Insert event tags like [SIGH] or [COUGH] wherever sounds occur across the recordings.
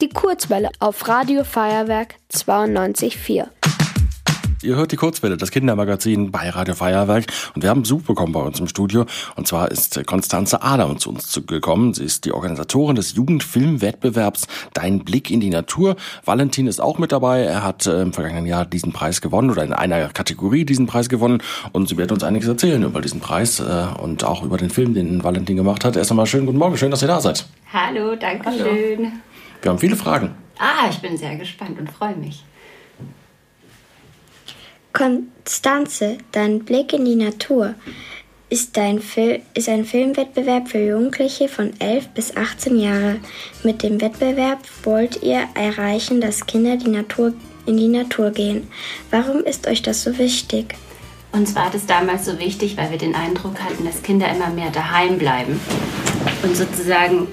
Die Kurzwelle auf Radio Feuerwerk 92.4. Ihr hört die Kurzwelle, das Kindermagazin bei Radio Feuerwerk und wir haben Besuch bekommen bei uns im Studio und zwar ist Konstanze Adam zu uns gekommen. Sie ist die Organisatorin des Jugendfilmwettbewerbs Dein Blick in die Natur. Valentin ist auch mit dabei. Er hat äh, im vergangenen Jahr diesen Preis gewonnen oder in einer Kategorie diesen Preis gewonnen und sie wird uns einiges erzählen über diesen Preis äh, und auch über den Film, den Valentin gemacht hat. Erst einmal schönen guten Morgen, schön, dass ihr da seid. Hallo, danke schön. Wir haben viele Fragen. Ah, ich bin sehr gespannt und freue mich. Konstanze, dein Blick in die Natur ist, dein Fil ist ein Filmwettbewerb für Jugendliche von 11 bis 18 Jahre. Mit dem Wettbewerb wollt ihr erreichen, dass Kinder die Natur, in die Natur gehen. Warum ist euch das so wichtig? Uns war das damals so wichtig, weil wir den Eindruck hatten, dass Kinder immer mehr daheim bleiben und sozusagen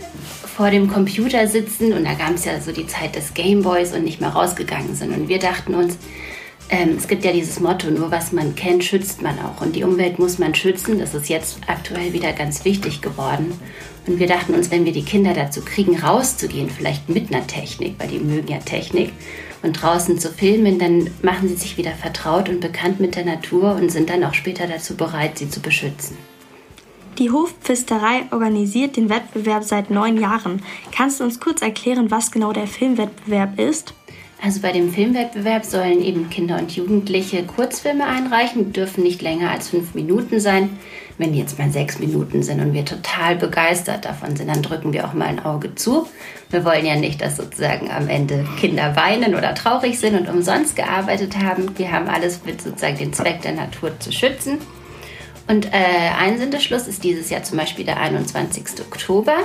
vor dem Computer sitzen. Und da gab es ja so die Zeit des Gameboys und nicht mehr rausgegangen sind. Und wir dachten uns, ähm, es gibt ja dieses Motto, nur was man kennt, schützt man auch. Und die Umwelt muss man schützen. Das ist jetzt aktuell wieder ganz wichtig geworden. Und wir dachten uns, wenn wir die Kinder dazu kriegen, rauszugehen, vielleicht mit einer Technik, weil die mögen ja Technik, und draußen zu filmen, dann machen sie sich wieder vertraut und bekannt mit der Natur und sind dann auch später dazu bereit, sie zu beschützen. Die Hofpfisterei organisiert den Wettbewerb seit neun Jahren. Kannst du uns kurz erklären, was genau der Filmwettbewerb ist? Also bei dem Filmwettbewerb sollen eben Kinder und Jugendliche Kurzfilme einreichen, dürfen nicht länger als fünf Minuten sein. Wenn die jetzt mal sechs Minuten sind und wir total begeistert davon sind, dann drücken wir auch mal ein Auge zu. Wir wollen ja nicht, dass sozusagen am Ende Kinder weinen oder traurig sind und umsonst gearbeitet haben. Wir haben alles mit sozusagen den Zweck der Natur zu schützen. Und äh, Einsendeschluss ist dieses Jahr zum Beispiel der 21. Oktober.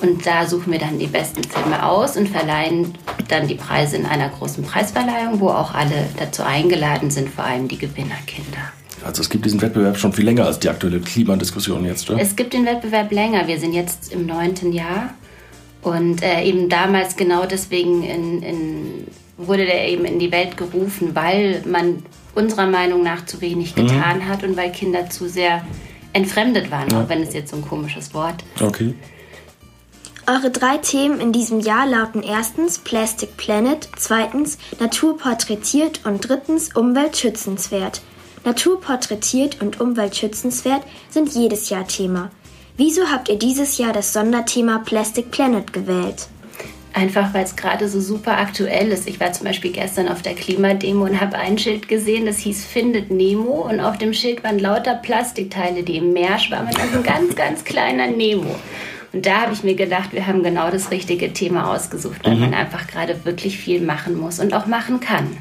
Und da suchen wir dann die besten Filme aus und verleihen dann die Preise in einer großen Preisverleihung, wo auch alle dazu eingeladen sind, vor allem die Gewinnerkinder. Also es gibt diesen Wettbewerb schon viel länger als die aktuelle Klimadiskussion jetzt, oder? Es gibt den Wettbewerb länger. Wir sind jetzt im neunten Jahr. Und äh, eben damals genau deswegen in, in, wurde der eben in die Welt gerufen, weil man unserer Meinung nach zu wenig mhm. getan mhm. hat und weil Kinder zu sehr entfremdet waren, ja. auch wenn es jetzt so ein komisches Wort ist. Okay. Eure drei Themen in diesem Jahr lauten erstens Plastic Planet, zweitens Natur porträtiert und drittens Umwelt schützenswert. Natur porträtiert und Umwelt schützenswert sind jedes Jahr Thema. Wieso habt ihr dieses Jahr das Sonderthema Plastic Planet gewählt? Einfach weil es gerade so super aktuell ist. Ich war zum Beispiel gestern auf der Klimademo und habe ein Schild gesehen, das hieß Findet Nemo und auf dem Schild waren lauter Plastikteile, die im Meer schwammen. Also ein ganz, ganz kleiner Nemo. Und da habe ich mir gedacht, wir haben genau das richtige Thema ausgesucht, weil mhm. man einfach gerade wirklich viel machen muss und auch machen kann.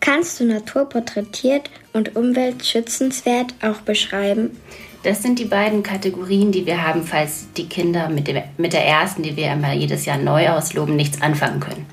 Kannst du Natur porträtiert und umweltschützenswert auch beschreiben? Das sind die beiden Kategorien, die wir haben, falls die Kinder mit, dem, mit der ersten, die wir immer jedes Jahr neu ausloben, nichts anfangen können.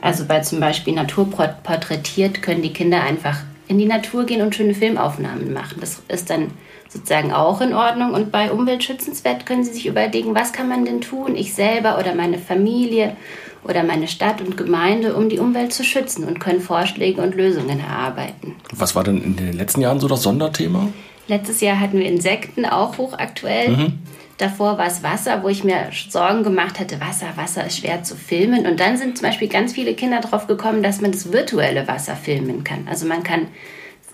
Also bei zum Beispiel Natur porträtiert können die Kinder einfach in die Natur gehen und schöne Filmaufnahmen machen. Das ist dann sozusagen auch in Ordnung. Und bei Umweltschützenswert können Sie sich überlegen, was kann man denn tun, ich selber oder meine Familie oder meine Stadt und Gemeinde, um die Umwelt zu schützen und können Vorschläge und Lösungen erarbeiten. Was war denn in den letzten Jahren so das Sonderthema? Letztes Jahr hatten wir Insekten, auch hochaktuell. Mhm. Davor war es Wasser, wo ich mir Sorgen gemacht hatte, Wasser, Wasser ist schwer zu filmen. Und dann sind zum Beispiel ganz viele Kinder drauf gekommen, dass man das virtuelle Wasser filmen kann. Also man kann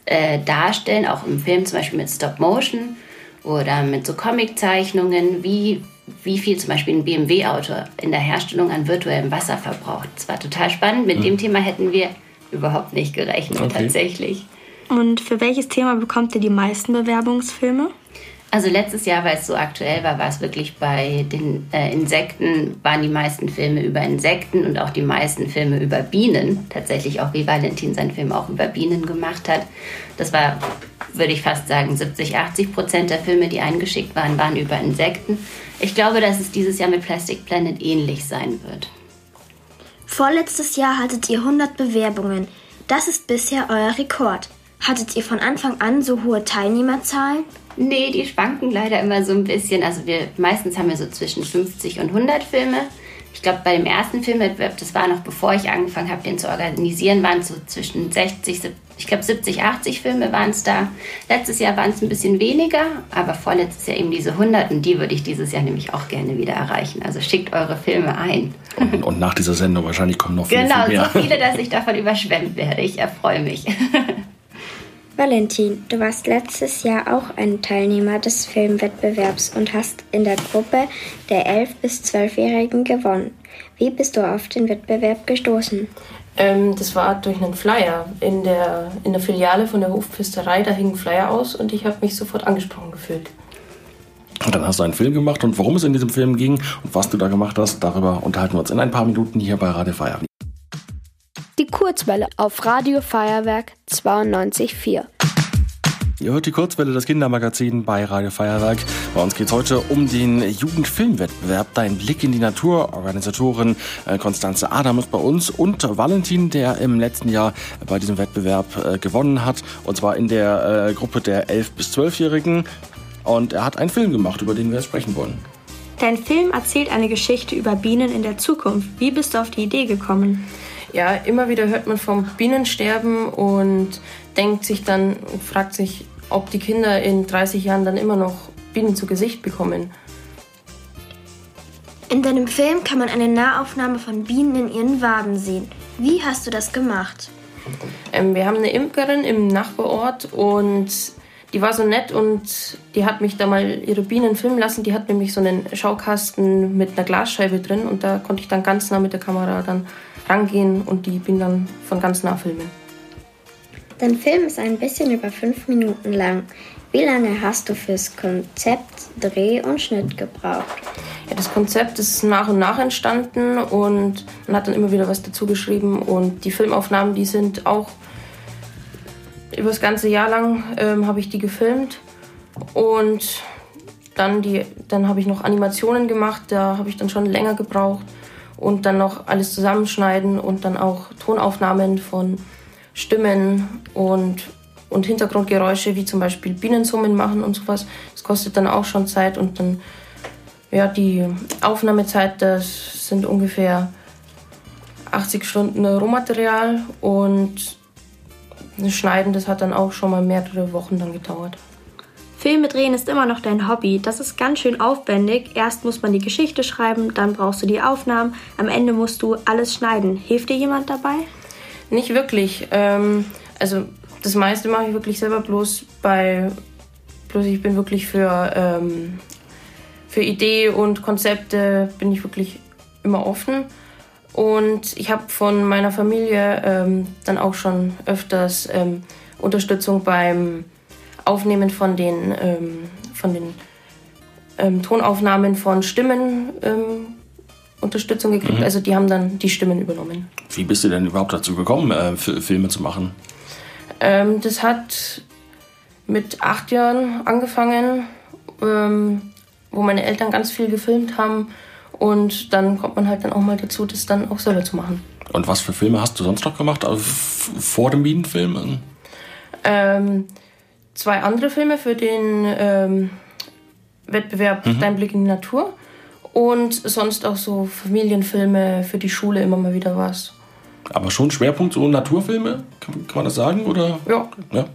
äh, darstellen, auch im Film zum Beispiel mit Stop Motion oder mit so Comiczeichnungen, wie, wie viel zum Beispiel ein BMW-Auto in der Herstellung an virtuellem Wasser verbraucht. Das war total spannend. Mit mhm. dem Thema hätten wir überhaupt nicht gerechnet, okay. tatsächlich. Und für welches Thema bekommt ihr die meisten Bewerbungsfilme? Also letztes Jahr, weil es so aktuell war, war es wirklich bei den äh, Insekten, waren die meisten Filme über Insekten und auch die meisten Filme über Bienen. Tatsächlich auch, wie Valentin seinen Film auch über Bienen gemacht hat. Das war, würde ich fast sagen, 70, 80 Prozent der Filme, die eingeschickt waren, waren über Insekten. Ich glaube, dass es dieses Jahr mit Plastic Planet ähnlich sein wird. Vorletztes Jahr hattet ihr 100 Bewerbungen. Das ist bisher euer Rekord. Hattet ihr von Anfang an so hohe Teilnehmerzahlen? Nee, die schwanken leider immer so ein bisschen. Also wir meistens haben wir so zwischen 50 und 100 Filme. Ich glaube, bei dem ersten Filmwettbewerb, das war noch bevor ich angefangen habe, den zu organisieren, waren es so zwischen 60, Ich glaube 70, 80 Filme waren es da. Letztes Jahr waren es ein bisschen weniger, aber vorletztes Jahr eben diese 100 und die würde ich dieses Jahr nämlich auch gerne wieder erreichen. Also schickt eure Filme ein. Und, und nach dieser Sendung wahrscheinlich kommen noch viele, genau, viel mehr. so viele, dass ich davon überschwemmt werde. Ich erfreue mich. [LAUGHS] Valentin, du warst letztes Jahr auch ein Teilnehmer des Filmwettbewerbs und hast in der Gruppe der 11- bis 12-Jährigen gewonnen. Wie bist du auf den Wettbewerb gestoßen? Ähm, das war durch einen Flyer in der, in der Filiale von der Hofpfisterei. Da hing ein Flyer aus und ich habe mich sofort angesprochen gefühlt. Und dann hast du einen Film gemacht und worum es in diesem Film ging und was du da gemacht hast, darüber unterhalten wir uns in ein paar Minuten hier bei Radio Feuerwerk. Kurzwelle auf Radio Feuerwerk 92.4. Ihr hört die Kurzwelle des Kindermagazin bei Radio Feuerwerk. Bei uns geht es heute um den Jugendfilmwettbewerb. Dein Blick in die Natur. Organisatorin äh, Konstanze Adam ist bei uns und Valentin, der im letzten Jahr bei diesem Wettbewerb äh, gewonnen hat. Und zwar in der äh, Gruppe der 11- bis 12-Jährigen. Und er hat einen Film gemacht, über den wir sprechen wollen. Dein Film erzählt eine Geschichte über Bienen in der Zukunft. Wie bist du auf die Idee gekommen? Ja, immer wieder hört man vom Bienensterben und denkt sich dann, fragt sich, ob die Kinder in 30 Jahren dann immer noch Bienen zu Gesicht bekommen. In deinem Film kann man eine Nahaufnahme von Bienen in ihren Waben sehen. Wie hast du das gemacht? Ähm, wir haben eine Imkerin im Nachbarort und die war so nett und die hat mich da mal ihre Bienen filmen lassen. Die hat nämlich so einen Schaukasten mit einer Glasscheibe drin und da konnte ich dann ganz nah mit der Kamera dann rangehen und die Bienen dann von ganz nah filmen. Dein Film ist ein bisschen über fünf Minuten lang. Wie lange hast du fürs Konzept, Dreh und Schnitt gebraucht? Ja, das Konzept ist nach und nach entstanden und man hat dann immer wieder was dazu geschrieben und die Filmaufnahmen, die sind auch über das ganze Jahr lang ähm, habe ich die gefilmt und dann, die, dann habe ich noch Animationen gemacht, da habe ich dann schon länger gebraucht und dann noch alles zusammenschneiden und dann auch Tonaufnahmen von Stimmen und, und Hintergrundgeräusche, wie zum Beispiel Bienensummen machen und sowas. Das kostet dann auch schon Zeit und dann, ja, die Aufnahmezeit, das sind ungefähr 80 Stunden Rohmaterial und das Schneiden, das hat dann auch schon mal mehrere Wochen dann gedauert. Filme drehen ist immer noch dein Hobby. Das ist ganz schön aufwendig. Erst muss man die Geschichte schreiben, dann brauchst du die Aufnahmen, am Ende musst du alles schneiden. Hilft dir jemand dabei? Nicht wirklich. Ähm, also das meiste mache ich wirklich selber bloß bei. Bloß ich bin wirklich für, ähm, für Idee und Konzepte bin ich wirklich immer offen. Und ich habe von meiner Familie ähm, dann auch schon öfters ähm, Unterstützung beim Aufnehmen von den, ähm, von den ähm, Tonaufnahmen von Stimmen ähm, Unterstützung gekriegt. Mhm. Also die haben dann die Stimmen übernommen. Wie bist du denn überhaupt dazu gekommen, äh, Filme zu machen? Ähm, das hat mit acht Jahren angefangen, ähm, wo meine Eltern ganz viel gefilmt haben. Und dann kommt man halt dann auch mal dazu, das dann auch selber zu machen. Und was für Filme hast du sonst noch gemacht? Also vor dem Bienenfilm? Ähm, zwei andere Filme für den ähm, Wettbewerb Dein Blick in die Natur. Und sonst auch so Familienfilme für die Schule immer mal wieder was. Aber schon Schwerpunkt so Naturfilme? Kann, kann man das sagen? Oder? Ja, Ja.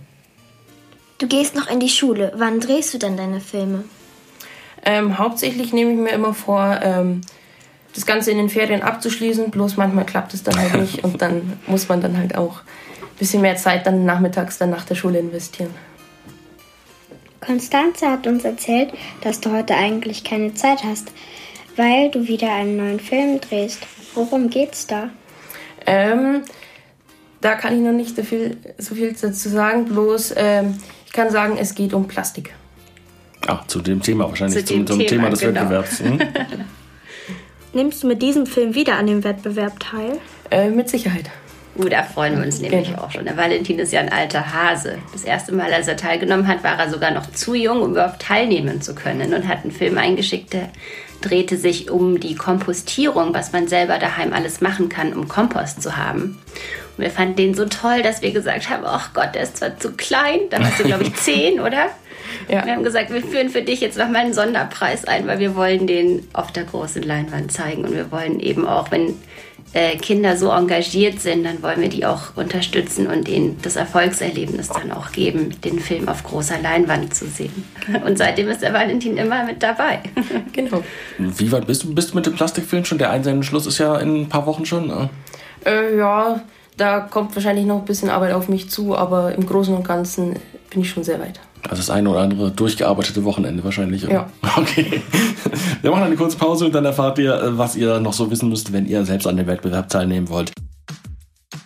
Du gehst noch in die Schule. Wann drehst du denn deine Filme? Ähm, hauptsächlich nehme ich mir immer vor, ähm, das Ganze in den Ferien abzuschließen. Bloß manchmal klappt es dann halt nicht [LAUGHS] und dann muss man dann halt auch ein bisschen mehr Zeit dann nachmittags dann nach der Schule investieren. Konstanze hat uns erzählt, dass du heute eigentlich keine Zeit hast, weil du wieder einen neuen Film drehst. Worum geht's da? Ähm, da kann ich noch nicht so viel, so viel dazu sagen. Bloß ähm, ich kann sagen, es geht um Plastik. Ah, zu dem Thema wahrscheinlich, Zu dem zum, zum Thema, Thema, des genau. Wettbewerbs. Hm? [LAUGHS] Nimmst du mit diesem Film wieder an dem Wettbewerb teil? Äh, mit Sicherheit. Uh, da freuen wir uns nämlich Genau. auch schon. Der Valentin ist ja ein alter Hase. Das erste Mal, als er teilgenommen hat, war er sogar noch zu jung, um überhaupt teilnehmen zu können und hat einen Film eingeschickt, der drehte sich um die Kompostierung, was man selber daheim alles machen kann, um Kompost zu haben. Und wir fanden den so toll, dass wir gesagt haben, ach Gott, der ist zwar zu klein, da warst du, glaube ich, [LAUGHS] zehn, oder? Ja. Wir haben gesagt, wir führen für dich jetzt nochmal einen Sonderpreis ein, weil wir wollen den auf der großen Leinwand zeigen und wir wollen eben auch, wenn äh, Kinder so engagiert sind, dann wollen wir die auch unterstützen und ihnen das Erfolgserlebnis dann auch geben, den Film auf großer Leinwand zu sehen. [LAUGHS] Und seitdem ist der Valentin immer mit dabei. [LAUGHS] Genau. Wie weit bist du, bist du mit dem Plastikfilm schon? Der Einsendeschluss ist ja in ein paar Wochen schon. Ne? Äh, ja, da kommt wahrscheinlich noch ein bisschen Arbeit auf mich zu, aber im Großen und Ganzen bin ich schon sehr weit. Also das eine oder andere durchgearbeitete Wochenende wahrscheinlich. Oder? Ja. [LAUGHS] Okay. Wir machen eine kurze Pause und dann erfahrt ihr, äh, was ihr noch so wissen müsst, wenn ihr selbst an dem Wettbewerb teilnehmen wollt.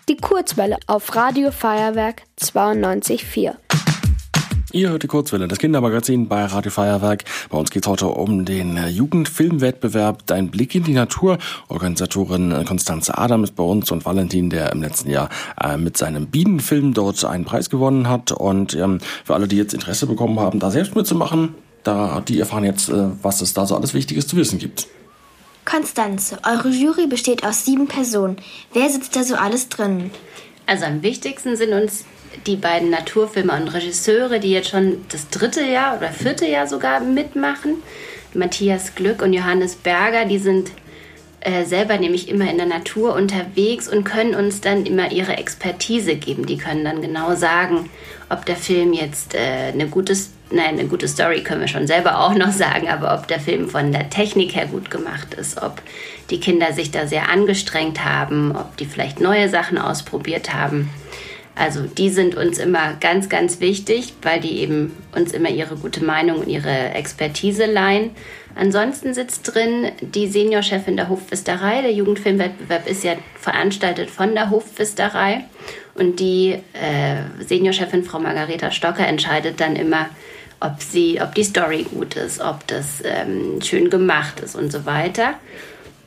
Die Kurzwelle auf Radio Feuerwerk 92.4. Ihr hört die Kurzwelle, das Kindermagazin bei Radio Feuerwerk. Bei uns geht es heute um den äh, Jugendfilmwettbewerb Dein Blick in die Natur. Organisatorin äh, Konstanze Adam ist bei uns und Valentin, der im letzten Jahr äh, mit seinem Bienenfilm dort einen Preis gewonnen hat. Und ähm, für alle, die jetzt Interesse bekommen haben, da selbst mitzumachen, da, die erfahren jetzt, äh, was es da so alles Wichtiges zu wissen gibt. Konstanze, eure Jury besteht aus sieben Personen. Wer sitzt da so alles drin? Also am wichtigsten sind uns die beiden Naturfilmer und Regisseure, die jetzt schon das dritte Jahr oder vierte Jahr sogar mitmachen. Matthias Glück und Johannes Berger, die sind äh, selber nämlich immer in der Natur unterwegs und können uns dann immer ihre Expertise geben. Die können dann genau sagen, ob der Film jetzt äh, eine gute, nein, eine gute Story können wir schon selber auch noch sagen, aber ob der Film von der Technik her gut gemacht ist, ob die Kinder sich da sehr angestrengt haben, ob die vielleicht neue Sachen ausprobiert haben. Also die sind uns immer ganz, ganz wichtig, weil die eben uns immer ihre gute Meinung und ihre Expertise leihen. Ansonsten sitzt drin die Seniorchefin der Hofpfisterei. Der Jugendfilmwettbewerb ist ja veranstaltet von der Hofpfisterei. Und die äh, Seniorchefin Frau Margareta Stocker entscheidet dann immer, ob, sie, ob die Story gut ist, ob das ähm, schön gemacht ist und so weiter.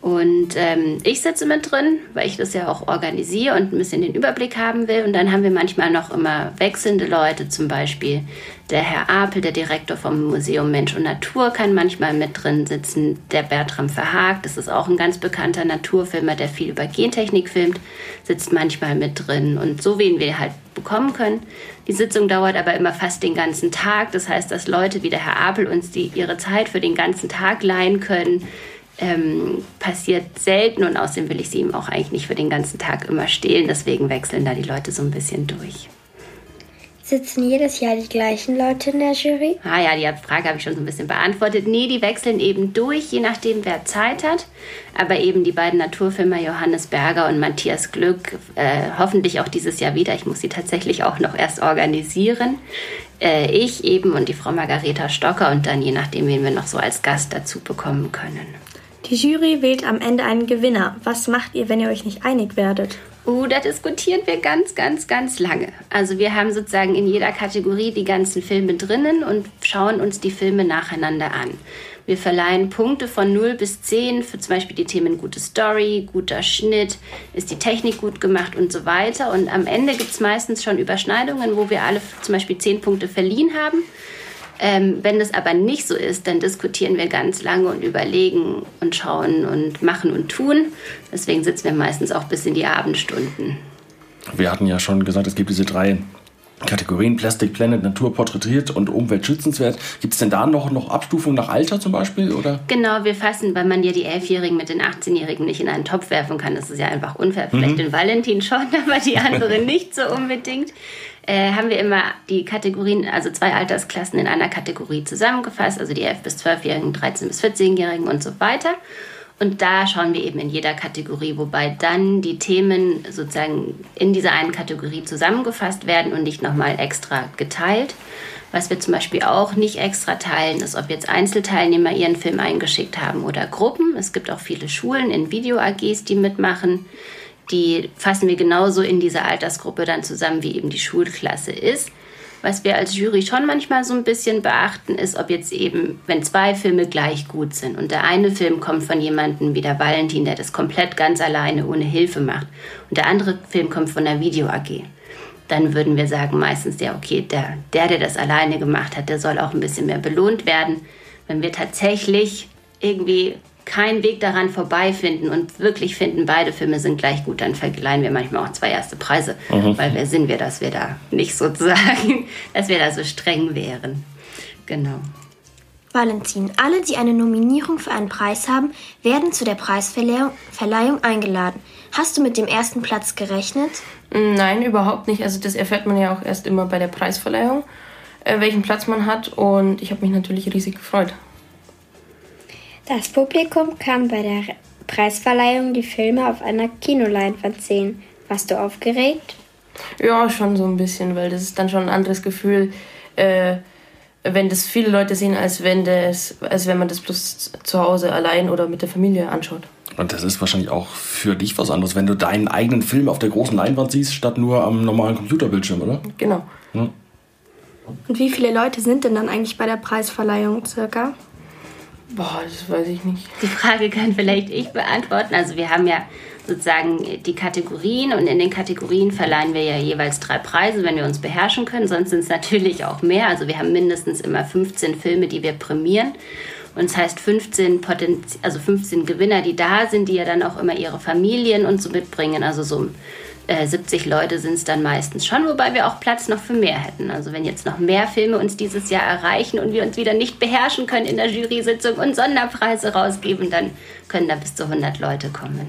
Und ähm, ich sitze mit drin, weil ich das ja auch organisiere und ein bisschen den Überblick haben will. Und dann haben wir manchmal noch immer wechselnde Leute, zum Beispiel der Herr Apel, der Direktor vom Museum Mensch und Natur, kann manchmal mit drin sitzen. Der Bertram Verhaag, das ist auch ein ganz bekannter Naturfilmer, der viel über Gentechnik filmt, sitzt manchmal mit drin. Und so wen wir halt bekommen können. Die Sitzung dauert aber immer fast den ganzen Tag. Das heißt, dass Leute wie der Herr Apel uns die, ihre Zeit für den ganzen Tag leihen können ähm, passiert selten und außerdem will ich sie ihm auch eigentlich nicht für den ganzen Tag immer stehlen. Deswegen wechseln da die Leute so ein bisschen durch. Sitzen jedes Jahr die gleichen Leute in der Jury? Ah ja, die Frage habe ich schon so ein bisschen beantwortet. Nee, die wechseln eben durch, je nachdem, wer Zeit hat. Aber eben die beiden Naturfilmer Johannes Berger und Matthias Glück, äh, hoffentlich auch dieses Jahr wieder. Ich muss sie tatsächlich auch noch erst organisieren. Äh, ich eben und die Frau Margareta Stocker und dann je nachdem, wen wir noch so als Gast dazu bekommen können. Die Jury wählt am Ende einen Gewinner. Was macht ihr, wenn ihr euch nicht einig werdet? Uh, da diskutieren wir ganz, ganz, ganz lange. Also wir haben sozusagen in jeder Kategorie die ganzen Filme drinnen und schauen uns die Filme nacheinander an. Wir verleihen Punkte von 0 bis 10 für zum Beispiel die Themen gute Story, guter Schnitt, ist die Technik gut gemacht und so weiter. Und am Ende gibt es meistens schon Überschneidungen, wo wir alle zum Beispiel 10 Punkte verliehen haben. Ähm, wenn das aber nicht so ist, dann diskutieren wir ganz lange und überlegen und schauen und machen und tun. Deswegen sitzen wir meistens auch bis in die Abendstunden. Wir hatten ja schon gesagt, es gibt diese drei Kategorien Plastic Planet, Natur porträtiert und umweltschützenswert. Gibt es denn da noch, noch Abstufungen nach Alter zum Beispiel? Oder? Genau, wir fassen, weil man ja die Elfjährigen mit den 18-Jährigen nicht in einen Topf werfen kann. Das ist ja einfach unfair. Vielleicht mhm. den Valentin schon, [LAUGHS] aber die anderen nicht so unbedingt äh, haben wir immer die Kategorien, also zwei Altersklassen in einer Kategorie zusammengefasst, also die 11- bis 12-Jährigen, 13- bis 14-Jährigen und so weiter. Und da schauen wir eben in jeder Kategorie, wobei dann die Themen sozusagen in dieser einen Kategorie zusammengefasst werden und nicht nochmal extra geteilt. Was wir zum Beispiel auch nicht extra teilen, ist, ob jetzt Einzelteilnehmer ihren Film eingeschickt haben oder Gruppen. Es gibt auch viele Schulen in Video-AGs, die mitmachen die fassen wir genauso in dieser Altersgruppe dann zusammen, wie eben die Schulklasse ist. Was wir als Jury schon manchmal so ein bisschen beachten, ist, ob jetzt eben, wenn zwei Filme gleich gut sind und der eine Film kommt von jemandem wie der Valentin, der das komplett ganz alleine ohne Hilfe macht, und der andere Film kommt von der Video AG, dann würden wir sagen meistens, ja, okay, der, der, der das alleine gemacht hat, der soll auch ein bisschen mehr belohnt werden. Wenn wir tatsächlich irgendwie keinen Weg daran vorbeifinden und wirklich finden, beide Filme sind gleich gut, dann verleihen wir manchmal auch zwei erste Preise. Mhm. Weil wer sind wir, dass wir da nicht sozusagen, [LAUGHS] dass wir da so streng wären. Genau. Valentin, alle, die eine Nominierung für einen Preis haben, werden zu der Preisverleihung eingeladen. Hast du mit dem ersten Platz gerechnet? Nein, überhaupt nicht. Also das erfährt man ja auch erst immer bei der Preisverleihung, äh, welchen Platz man hat. Und ich habe mich natürlich riesig gefreut. Das Publikum kann bei der Preisverleihung die Filme auf einer Kinoleinwand sehen. Warst du aufgeregt? Ja, schon so ein bisschen, weil das ist dann schon ein anderes Gefühl. Äh, wenn das viele Leute sehen, als wenn, das, als wenn man das bloß zu Hause allein oder mit der Familie anschaut. Und das ist wahrscheinlich auch für dich was anderes, wenn du deinen eigenen Film auf der großen Leinwand siehst, statt nur am normalen Computerbildschirm, oder? Genau. Ja. Und wie viele Leute sind denn dann eigentlich bei der Preisverleihung circa? Boah, das weiß ich nicht. Die Frage kann vielleicht ich beantworten. Also wir haben ja sozusagen die Kategorien und in den Kategorien verleihen wir ja jeweils drei Preise, wenn wir uns beherrschen können. Sonst sind es natürlich auch mehr. Also wir haben mindestens immer 15 Filme, die wir prämieren. Und das heißt 15, Potenz also 15 Gewinner, die da sind, die ja dann auch immer ihre Familien und so mitbringen. Also so äh, 70 Leute sind es dann meistens schon, wobei wir auch Platz noch für mehr hätten. Also wenn jetzt noch mehr Filme uns dieses Jahr erreichen und wir uns wieder nicht beherrschen können in der Jury-Sitzung und Sonderpreise rausgeben, dann können da bis zu 100 Leute kommen.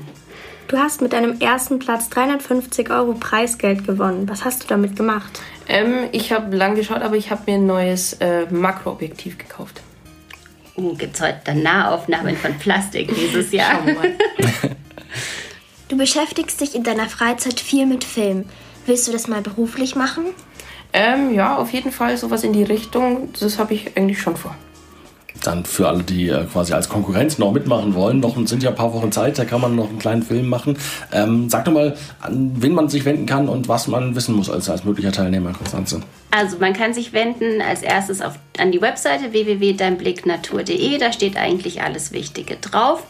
Du hast mit deinem ersten Platz 350 Euro Preisgeld gewonnen. Was hast du damit gemacht? Ähm, ich habe lang geschaut, aber ich habe mir ein neues äh, Makroobjektiv gekauft. Uh, gibt es heute dann Nahaufnahmen von Plastik dieses [LAUGHS] Jahr? [LAUGHS] du beschäftigst dich in deiner Freizeit viel mit Film. Willst du das mal beruflich machen? Ähm, ja, auf jeden Fall sowas in die Richtung. Das habe ich eigentlich schon vor dann für alle, die äh, quasi als Konkurrenz noch mitmachen wollen, noch sind ja ein paar Wochen Zeit, da kann man noch einen kleinen Film machen. Ähm, sag doch mal, an wen man sich wenden kann und was man wissen muss als, als möglicher Teilnehmer, Konstanze. Also man kann sich wenden als erstes auf, an die Webseite www.deinblicknatur.de, da steht eigentlich alles Wichtige drauf.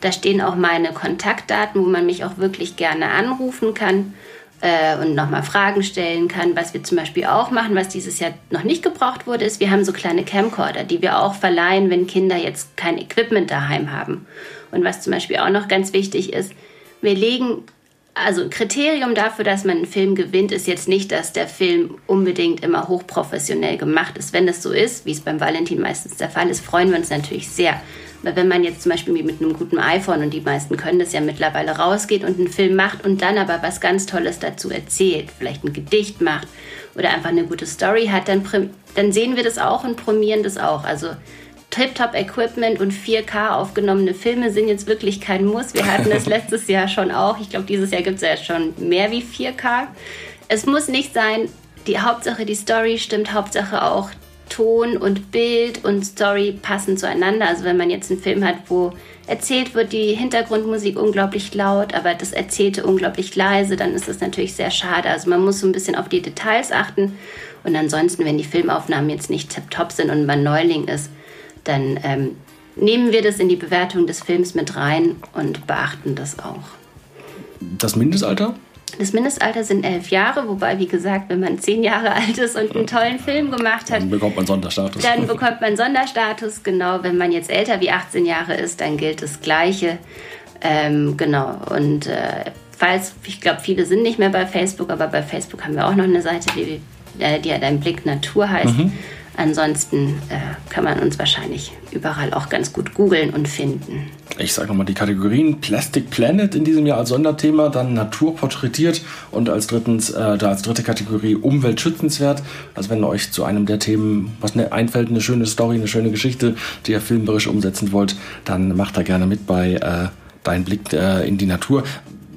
Da stehen auch meine Kontaktdaten, wo man mich auch wirklich gerne anrufen kann äh, und nochmal Fragen stellen kann. Was wir zum Beispiel auch machen, was dieses Jahr noch nicht gebraucht wurde, ist, wir haben so kleine Camcorder, die wir auch verleihen, wenn Kinder jetzt kein Equipment daheim haben. Und was zum Beispiel auch noch ganz wichtig ist, wir legen also ein Kriterium dafür, dass man einen Film gewinnt, ist jetzt nicht, dass der Film unbedingt immer hochprofessionell gemacht ist. Wenn es so ist, wie es beim Valentin meistens der Fall ist, freuen wir uns natürlich sehr. Weil wenn man jetzt zum Beispiel mit einem guten iPhone, und die meisten können das ja mittlerweile, rausgeht und einen Film macht und dann aber was ganz Tolles dazu erzählt, vielleicht ein Gedicht macht oder einfach eine gute Story hat, dann, dann sehen wir das auch und prämieren das auch. Also Tip-Top Equipment und 4K aufgenommene Filme sind jetzt wirklich kein Muss. Wir hatten das [LAUGHS] letztes Jahr schon auch. Ich glaube, dieses Jahr gibt es ja schon mehr wie 4K. Es muss nicht sein, die Hauptsache die Story stimmt, Hauptsache auch Ton und Bild und Story passen zueinander. Also wenn man jetzt einen Film hat, wo erzählt wird, die Hintergrundmusik unglaublich laut, aber das Erzählte unglaublich leise, dann ist das natürlich sehr schade. Also man muss so ein bisschen auf die Details achten. Und ansonsten, wenn die Filmaufnahmen jetzt nicht tip-top sind und man Neuling ist, dann ähm, nehmen wir das in die Bewertung des Films mit rein und beachten das auch. Das Mindestalter? Das Mindestalter sind elf Jahre, wobei, wie gesagt, wenn man zehn Jahre alt ist und einen tollen Film gemacht hat, dann bekommt man Sonderstatus. Dann bekommt man Sonderstatus, genau. Wenn man jetzt älter wie 18 Jahre ist, dann gilt das Gleiche. Ähm, genau. Und äh, falls, ich glaube, viele sind nicht mehr bei Facebook, aber bei Facebook haben wir auch noch eine Seite, die, äh, die ja Dein Blick Natur heißt. Mhm. Ansonsten äh, kann man uns wahrscheinlich überall auch ganz gut googeln und finden. Ich sage nochmal die Kategorien Plastic Planet in diesem Jahr als Sonderthema, dann Natur porträtiert und als drittens äh, da als dritte Kategorie Umwelt schützenswert. Also wenn euch zu einem der Themen was ne, einfällt, eine schöne Story, eine schöne Geschichte, die ihr filmerisch umsetzen wollt, dann macht da gerne mit bei äh, Dein Blick äh, in die Natur.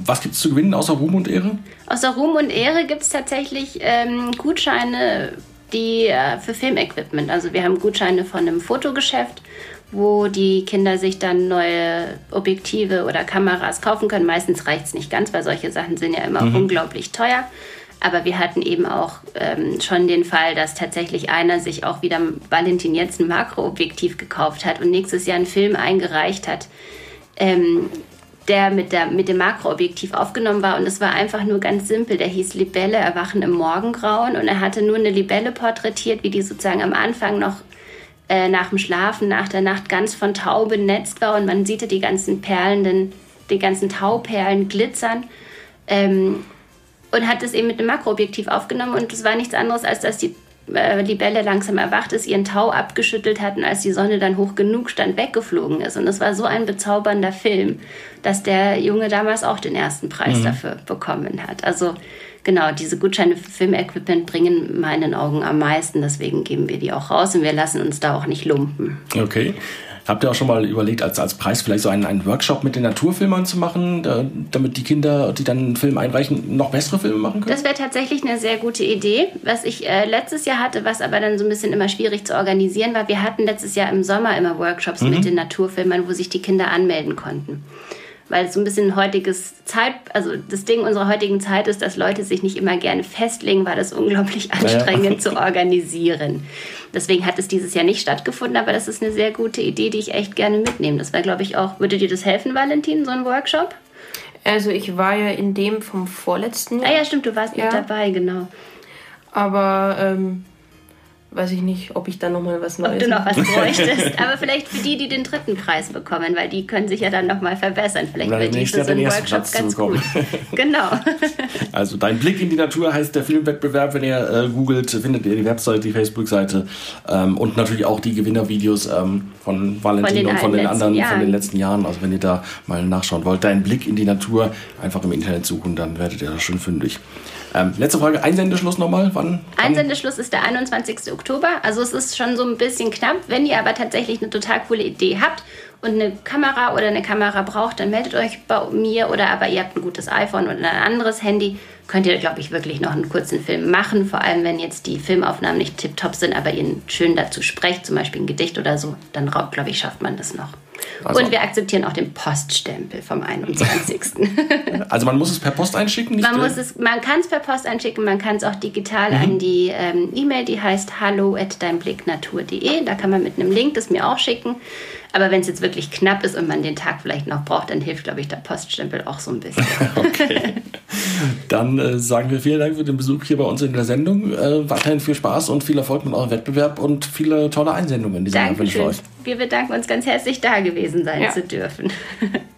Was gibt es zu gewinnen außer Ruhm und Ehre? Außer Ruhm und Ehre gibt es tatsächlich ähm, Gutscheine die äh, für Filmequipment. Also wir haben Gutscheine von einem Fotogeschäft, wo die Kinder sich dann neue Objektive oder Kameras kaufen können. Meistens reicht es nicht ganz, weil solche Sachen sind ja immer mhm. unglaublich teuer. Aber wir hatten eben auch ähm, schon den Fall, dass tatsächlich einer sich auch wieder Valentin jetzt ein Makroobjektiv gekauft hat und nächstes Jahr einen Film eingereicht hat. Ähm, der mit, der mit dem Makroobjektiv aufgenommen war. Und es war einfach nur ganz simpel. Der hieß Libelle, Erwachen im Morgengrauen. Und er hatte nur eine Libelle porträtiert, wie die sozusagen am Anfang noch äh, nach dem Schlafen, nach der Nacht ganz von Tau benetzt war. Und man sieht die ganzen perlenden, die ganzen Tauperlen glitzern. Ähm, und hat es eben mit einem Makroobjektiv aufgenommen. Und es war nichts anderes, als dass die äh, Libelle langsam erwacht ist, ihren Tau abgeschüttelt hat und als die Sonne dann hoch genug stand, weggeflogen ist. Und es war so ein bezaubernder Film, dass der Junge damals auch den ersten Preis mhm. dafür bekommen hat. Also genau, diese Gutscheine für Filmequipment bringen meinen Augen am meisten. Deswegen geben wir die auch raus und wir lassen uns da auch nicht lumpen. Okay. Habt ihr auch schon mal überlegt, als, als Preis vielleicht so einen, einen Workshop mit den Naturfilmern zu machen, da, damit die Kinder, die dann einen Film einreichen, noch bessere Filme machen können? Das wäre tatsächlich eine sehr gute Idee. Was ich äh, letztes Jahr hatte, was aber dann so ein bisschen immer schwierig zu organisieren war, wir hatten letztes Jahr im Sommer immer Workshops mhm. mit den Naturfilmern, wo sich die Kinder anmelden konnten weil es so ein bisschen heutiges Zeit, also das Ding unserer heutigen Zeit ist, dass Leute sich nicht immer gerne festlegen, weil das unglaublich anstrengend ja. zu [LAUGHS] organisieren. Deswegen hat es dieses Jahr nicht stattgefunden, aber das ist eine sehr gute Idee, die ich echt gerne mitnehme. Das wäre, glaube ich, auch, würde dir das helfen, Valentin, so ein Workshop? Also ich war ja in dem vom vorletzten Jahr. Ah ja, stimmt, du warst ja. mit dabei, genau. Aber ähm, weiß ich nicht, ob ich da nochmal was Neues... Ob du noch was bräuchtest. [LAUGHS] Aber vielleicht für die, die den dritten Preis bekommen, weil die können sich ja dann nochmal verbessern. Vielleicht wird diese so ein Workshop ganz gut. [LAUGHS] genau. Also dein Blick in die Natur heißt der Filmwettbewerb. Wenn ihr äh, googelt, findet ihr die Webseite, die Facebook-Seite ähm, und natürlich auch die Gewinnervideos ähm, von Valentin von und von den anderen Jahren. von den letzten Jahren. Also wenn ihr da mal nachschauen wollt, dein Blick in die Natur einfach im Internet suchen, dann werdet ihr da schon fündig. Ähm, letzte Frage, Einsendeschluss nochmal? Wann? Einsendeschluss ist der 21. Oktober. Also es ist schon so ein bisschen knapp. Wenn ihr aber tatsächlich eine total coole Idee habt und eine Kamera oder eine Kamera braucht, dann meldet euch bei mir oder aber ihr habt ein gutes iPhone oder ein anderes Handy. Könnt ihr, glaube ich, wirklich noch einen kurzen Film machen. Vor allem, wenn jetzt die Filmaufnahmen nicht tiptop sind, aber ihr schön dazu sprecht, zum Beispiel ein Gedicht oder so, dann glaube ich, schafft man das noch. Also und wir akzeptieren auch den Poststempel vom 21. [LAUGHS] also man muss es per Post einschicken? man muss es, man kann es per Post einschicken, man kann es auch digital mhm. an die ähm, E-Mail, die heißt hallo at deinblicknatur.de. Da kann man mit einem Link das mir auch schicken. Aber wenn es jetzt wirklich knapp ist und man den Tag vielleicht noch braucht, dann hilft, glaube ich, der Poststempel auch so ein bisschen. [LAUGHS] okay. Dann äh, sagen wir vielen Dank für den Besuch hier bei uns in der Sendung. Äh, weiterhin viel Spaß und viel Erfolg mit eurem Wettbewerb und viele tolle Einsendungen. Die Dankeschön. Wir bedanken uns ganz herzlich, da gewesen sein ja. zu dürfen. [LAUGHS]